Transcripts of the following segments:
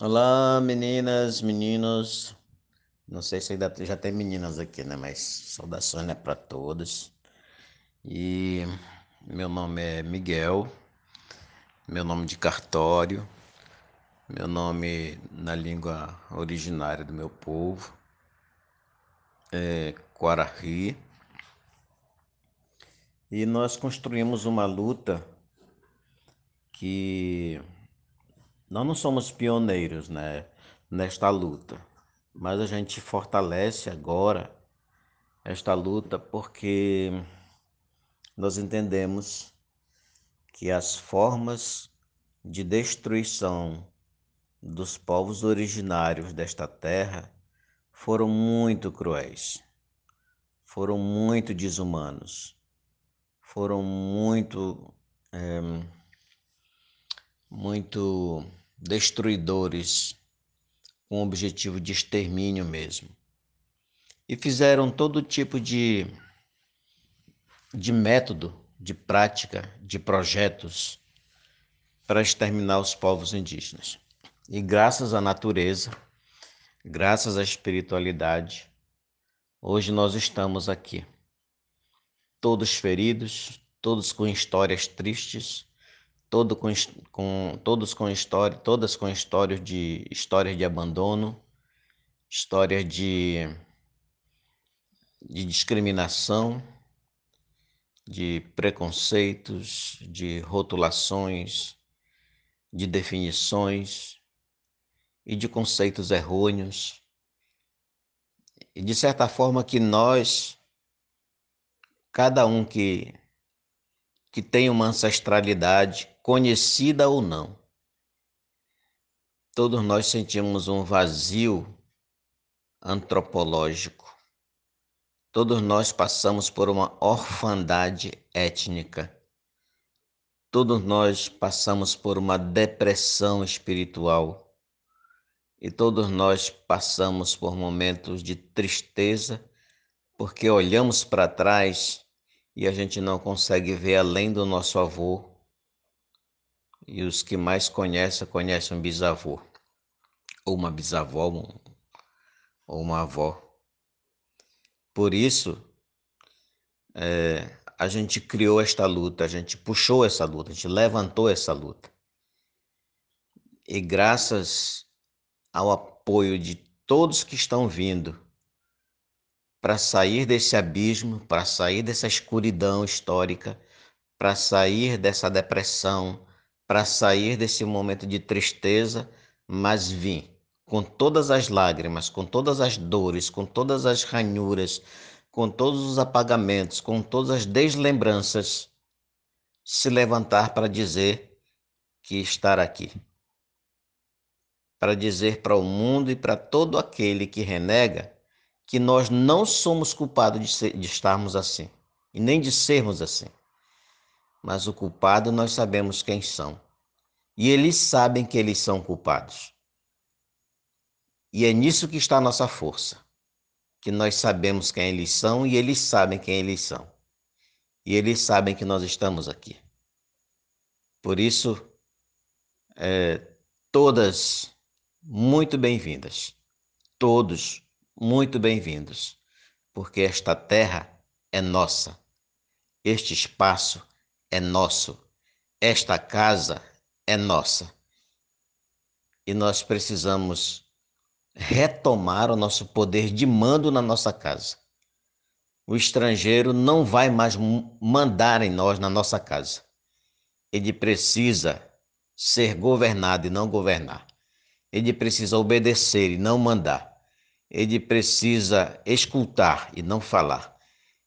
Olá, meninas, meninos. Não sei se ainda já tem meninas aqui, né? Mas saudações né, para todos. E meu nome é Miguel, meu nome de cartório, meu nome na língua originária do meu povo é Quarahi. E nós construímos uma luta que nós não somos pioneiros né, nesta luta, mas a gente fortalece agora esta luta porque nós entendemos que as formas de destruição dos povos originários desta terra foram muito cruéis, foram muito desumanos, foram muito. É, muito destruidores com o objetivo de extermínio mesmo. E fizeram todo tipo de, de método, de prática, de projetos para exterminar os povos indígenas. E graças à natureza, graças à espiritualidade, hoje nós estamos aqui. Todos feridos, todos com histórias tristes, todo com, com, todos com história, todas com histórias de histórias de abandono, histórias de, de discriminação, de preconceitos, de rotulações, de definições e de conceitos errôneos. E de certa forma que nós, cada um que que tem uma ancestralidade, conhecida ou não. Todos nós sentimos um vazio antropológico. Todos nós passamos por uma orfandade étnica. Todos nós passamos por uma depressão espiritual. E todos nós passamos por momentos de tristeza, porque olhamos para trás e a gente não consegue ver além do nosso avô. E os que mais conhecem, conhecem um bisavô, ou uma bisavó, ou uma avó. Por isso, é, a gente criou esta luta, a gente puxou essa luta, a gente levantou essa luta. E graças ao apoio de todos que estão vindo, para sair desse abismo, para sair dessa escuridão histórica, para sair dessa depressão, para sair desse momento de tristeza, mas vim com todas as lágrimas, com todas as dores, com todas as ranhuras, com todos os apagamentos, com todas as deslembranças, se levantar para dizer que estar aqui. Para dizer para o mundo e para todo aquele que renega que nós não somos culpados de, ser, de estarmos assim, e nem de sermos assim. Mas o culpado nós sabemos quem são. E eles sabem que eles são culpados. E é nisso que está a nossa força. Que nós sabemos quem eles são e eles sabem quem eles são. E eles sabem que nós estamos aqui. Por isso, é, todas muito bem-vindas. Todos muito bem-vindos, porque esta terra é nossa, este espaço é nosso, esta casa é nossa. E nós precisamos retomar o nosso poder de mando na nossa casa. O estrangeiro não vai mais mandar em nós, na nossa casa. Ele precisa ser governado e não governar. Ele precisa obedecer e não mandar. Ele precisa escutar e não falar.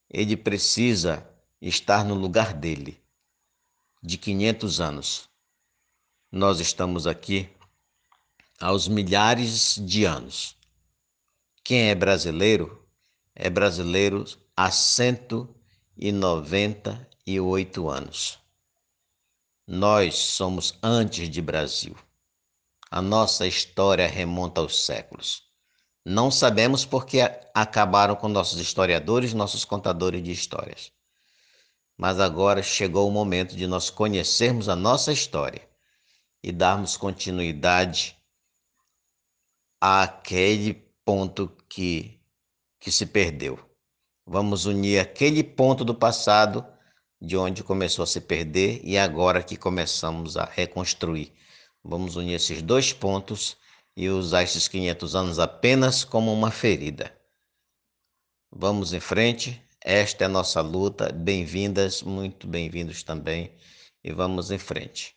Ele precisa estar no lugar dele. De 500 anos. Nós estamos aqui aos milhares de anos. Quem é brasileiro é brasileiro há 198 anos. Nós somos antes de Brasil. A nossa história remonta aos séculos. Não sabemos porque acabaram com nossos historiadores, nossos contadores de histórias. Mas agora chegou o momento de nós conhecermos a nossa história e darmos continuidade àquele ponto que, que se perdeu. Vamos unir aquele ponto do passado de onde começou a se perder e agora que começamos a reconstruir. Vamos unir esses dois pontos e usar esses 500 anos apenas como uma ferida. Vamos em frente, esta é a nossa luta. Bem-vindas, muito bem-vindos também, e vamos em frente.